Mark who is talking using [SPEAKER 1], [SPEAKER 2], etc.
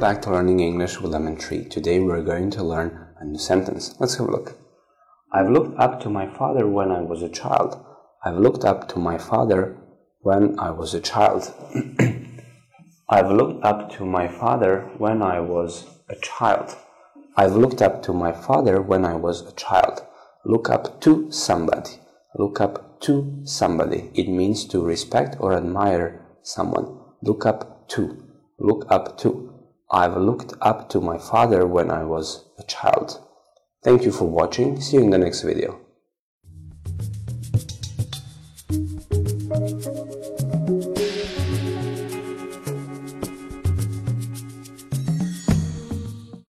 [SPEAKER 1] back to learning English with Lemon Tree. Today we're going to learn a new sentence. Let's have a look. I've looked up to my father when I was a child. I've looked up to my father when I was a child. I've looked up to my father when I was a child. I've looked up to my father when I was a child. Look up to somebody. Look up to somebody. It means to respect or admire someone. Look up to. Look up to. I've looked up to my father when I was a child. Thank you for watching. See you in the next video.